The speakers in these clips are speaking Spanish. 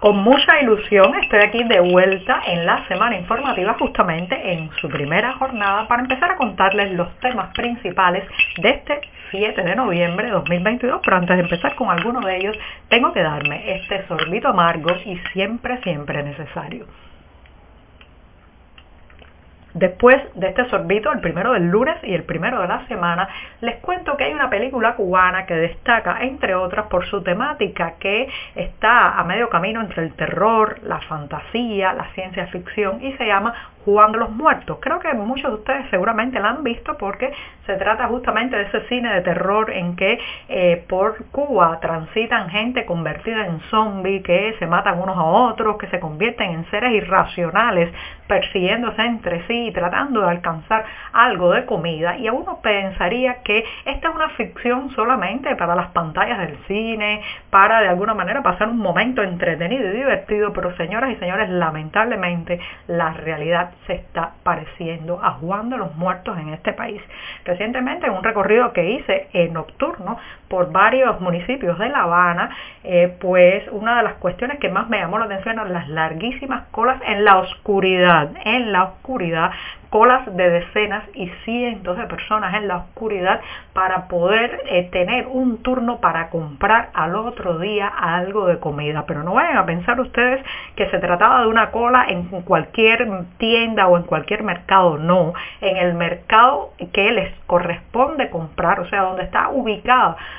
Con mucha ilusión estoy aquí de vuelta en la semana informativa justamente en su primera jornada para empezar a contarles los temas principales de este 7 de noviembre de 2022, pero antes de empezar con alguno de ellos tengo que darme este sorbito amargo y siempre, siempre necesario. Después de este sorbito, el primero del lunes y el primero de la semana, les cuento que hay una película cubana que destaca, entre otras, por su temática que está a medio camino entre el terror, la fantasía, la ciencia ficción y se llama Juan de los Muertos. Creo que muchos de ustedes seguramente la han visto porque se trata justamente de ese cine de terror en que eh, por Cuba transitan gente convertida en zombie, que se matan unos a otros, que se convierten en seres irracionales, persiguiéndose entre sí y tratando de alcanzar algo de comida. Y a uno pensaría que esta es una ficción solamente para las pantallas del cine, para de alguna manera pasar un momento entretenido y divertido, pero señoras y señores, lamentablemente la realidad se está pareciendo a Juan de los Muertos en este país. Recientemente en un recorrido que hice en nocturno por varios municipios de La Habana, eh, pues una de las cuestiones que más me llamó la atención eran las larguísimas colas en la oscuridad, en la oscuridad colas de decenas y cientos de personas en la oscuridad para poder eh, tener un turno para comprar al otro día algo de comida. Pero no vayan a pensar ustedes que se trataba de una cola en cualquier tienda o en cualquier mercado. No, en el mercado que les corresponde comprar, o sea, donde está ubicada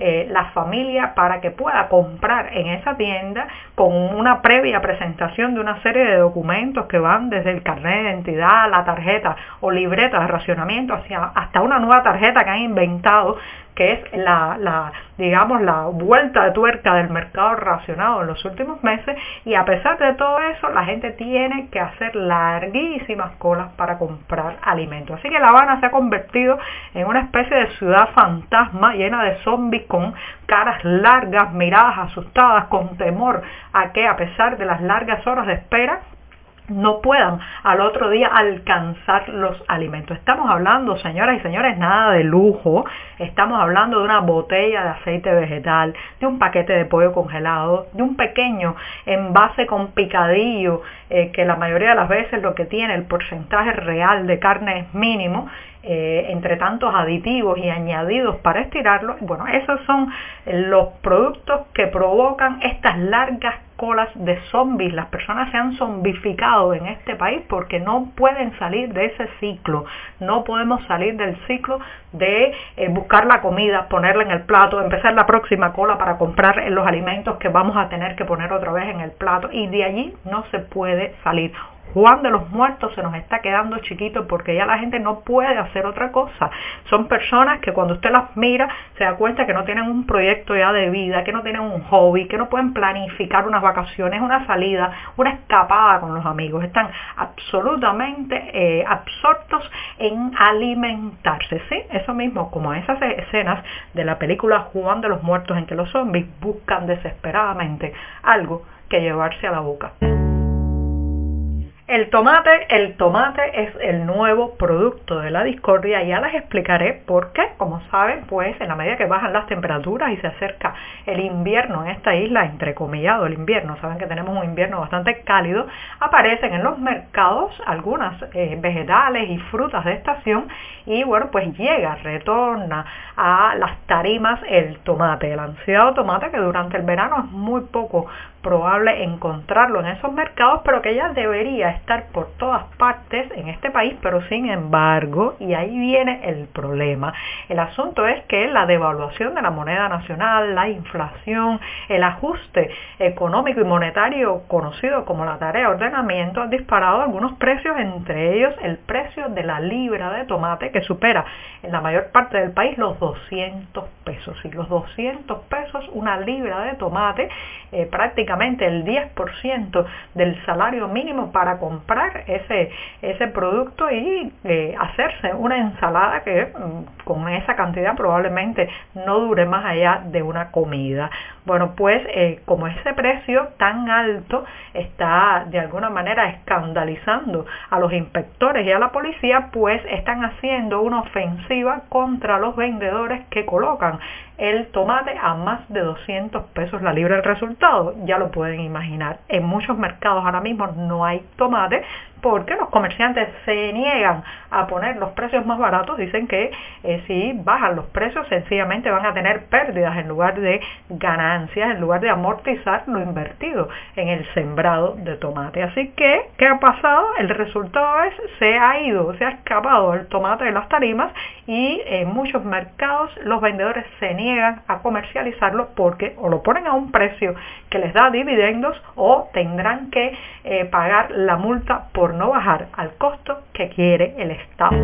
eh, la familia para que pueda comprar en esa tienda con una previa presentación de una serie de documentos que van desde el carnet de identidad, la tarjeta o libreta de racionamiento hacia, hasta una nueva tarjeta que han inventado que es la, digamos, la vuelta de tuerca del mercado racionado en los últimos meses y a pesar de todo eso la gente tiene que hacer larguísimas colas para comprar alimentos. Así que La Habana se ha convertido en una especie de ciudad fantasma llena de zombies con caras largas, miradas asustadas, con temor a que a pesar de las largas horas de espera, no puedan al otro día alcanzar los alimentos. Estamos hablando, señoras y señores, nada de lujo. Estamos hablando de una botella de aceite vegetal, de un paquete de pollo congelado, de un pequeño envase con picadillo, eh, que la mayoría de las veces lo que tiene el porcentaje real de carne es mínimo eh, entre tantos aditivos y añadidos para estirarlo, bueno, esos son los productos que provocan estas largas colas de zombies. Las personas se han zombificado en este país porque no pueden salir de ese ciclo. No podemos salir del ciclo de eh, buscar la comida, ponerla en el plato, empezar la próxima cola para comprar los alimentos que vamos a tener que poner otra vez en el plato y de allí no se puede salir. Juan de los Muertos se nos está quedando chiquito porque ya la gente no puede hacer otra cosa. Son personas que cuando usted las mira se da cuenta que no tienen un proyecto ya de vida, que no tienen un hobby, que no pueden planificar unas vacaciones, una salida, una escapada con los amigos. Están absolutamente eh, absortos en alimentarse. ¿sí? Eso mismo, como esas escenas de la película Juan de los Muertos en que los zombies buscan desesperadamente algo que llevarse a la boca. El tomate, el tomate es el nuevo producto de la discordia, ya les explicaré por qué. Como saben, pues en la medida que bajan las temperaturas y se acerca el invierno en esta isla, entrecomillado el invierno, saben que tenemos un invierno bastante cálido, aparecen en los mercados algunas eh, vegetales y frutas de estación y bueno, pues llega, retorna a las tarimas el tomate, el ansiado tomate que durante el verano es muy poco probable encontrarlo en esos mercados, pero que ya debería estar por todas partes en este país, pero sin embargo, y ahí viene el problema. El asunto es que la devaluación de la moneda nacional, la inflación, el ajuste económico y monetario conocido como la tarea de ordenamiento han disparado algunos precios, entre ellos el precio de la libra de tomate que supera en la mayor parte del país los 200 pesos. Y los 200 pesos, una libra de tomate, eh, prácticamente el 10% del salario mínimo para comprar ese, ese producto y eh, hacerse una ensalada que mm, con esa cantidad probablemente no dure más allá de una comida. Bueno, pues eh, como ese precio tan alto está de alguna manera escandalizando a los inspectores y a la policía, pues están haciendo una ofensiva contra los vendedores que colocan el tomate a más de 200 pesos la libra. El resultado ya lo pueden imaginar. En muchos mercados ahora mismo no hay tomate porque los comerciantes se niegan a poner los precios más baratos, dicen que eh, si bajan los precios sencillamente van a tener pérdidas en lugar de ganancias, en lugar de amortizar lo invertido en el sembrado de tomate. Así que, ¿qué ha pasado? El resultado es, se ha ido, se ha escapado el tomate de las tarimas y en muchos mercados los vendedores se niegan a comercializarlo porque o lo ponen a un precio que les da dividendos o tendrán que eh, pagar la multa por no bajar al costo que quiere el Estado.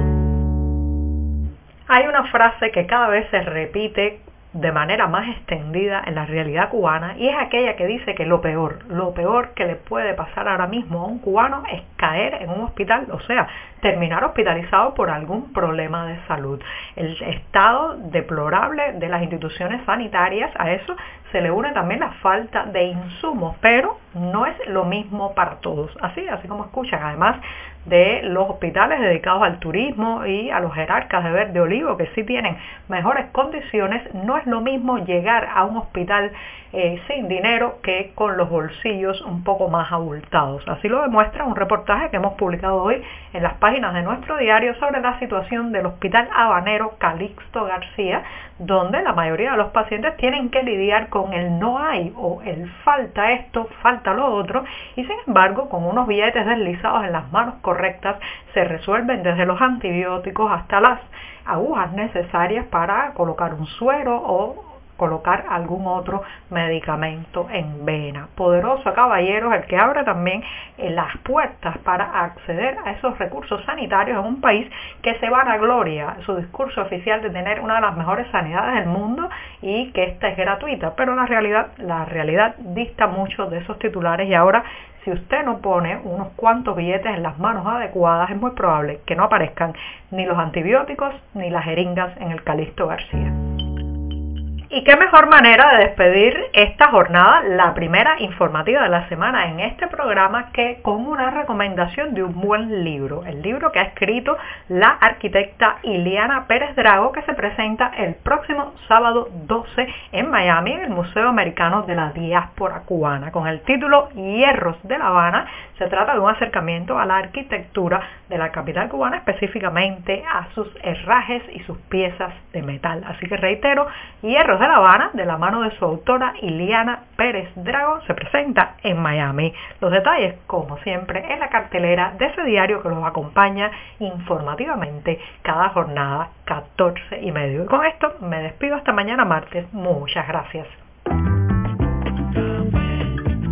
Hay una frase que cada vez se repite de manera más extendida en la realidad cubana y es aquella que dice que lo peor, lo peor que le puede pasar ahora mismo a un cubano es caer en un hospital, o sea, terminar hospitalizado por algún problema de salud. El estado deplorable de las instituciones sanitarias, a eso se le une también la falta de insumos, pero no es lo mismo para todos. Así, así como escuchan, además de los hospitales dedicados al turismo y a los jerarcas de verde olivo que sí tienen mejores condiciones, no es lo mismo llegar a un hospital eh, sin dinero que con los bolsillos un poco más abultados. Así lo demuestra un reportaje que hemos publicado hoy en las páginas de nuestro diario sobre la situación del Hospital Habanero Calixto García, donde la mayoría de los pacientes tienen que lidiar con el no hay o el falta esto, falta lo otro, y sin embargo con unos billetes deslizados en las manos correctas se resuelven desde los antibióticos hasta las agujas necesarias para colocar un suero o colocar algún otro medicamento en vena. Poderoso caballero el que abre también eh, las puertas para acceder a esos recursos sanitarios en un país que se van a gloria su discurso oficial de tener una de las mejores sanidades del mundo y que esta es gratuita, pero la realidad, la realidad dista mucho de esos titulares y ahora si usted no pone unos cuantos billetes en las manos adecuadas, es muy probable que no aparezcan ni los antibióticos ni las jeringas en el Calixto García. Y qué mejor manera de despedir esta jornada, la primera informativa de la semana en este programa, que con una recomendación de un buen libro. El libro que ha escrito la arquitecta Iliana Pérez Drago, que se presenta el próximo sábado 12 en Miami, en el Museo Americano de la Diáspora Cubana, con el título Hierros de La Habana. Se trata de un acercamiento a la arquitectura de la capital cubana, específicamente a sus herrajes y sus piezas de metal. Así que reitero, Hierros de La Habana, de la mano de su autora Iliana Pérez Drago, se presenta en Miami. Los detalles, como siempre, en la cartelera de ese diario que los acompaña informativamente cada jornada 14 y medio. Y con esto me despido hasta mañana martes. Muchas gracias.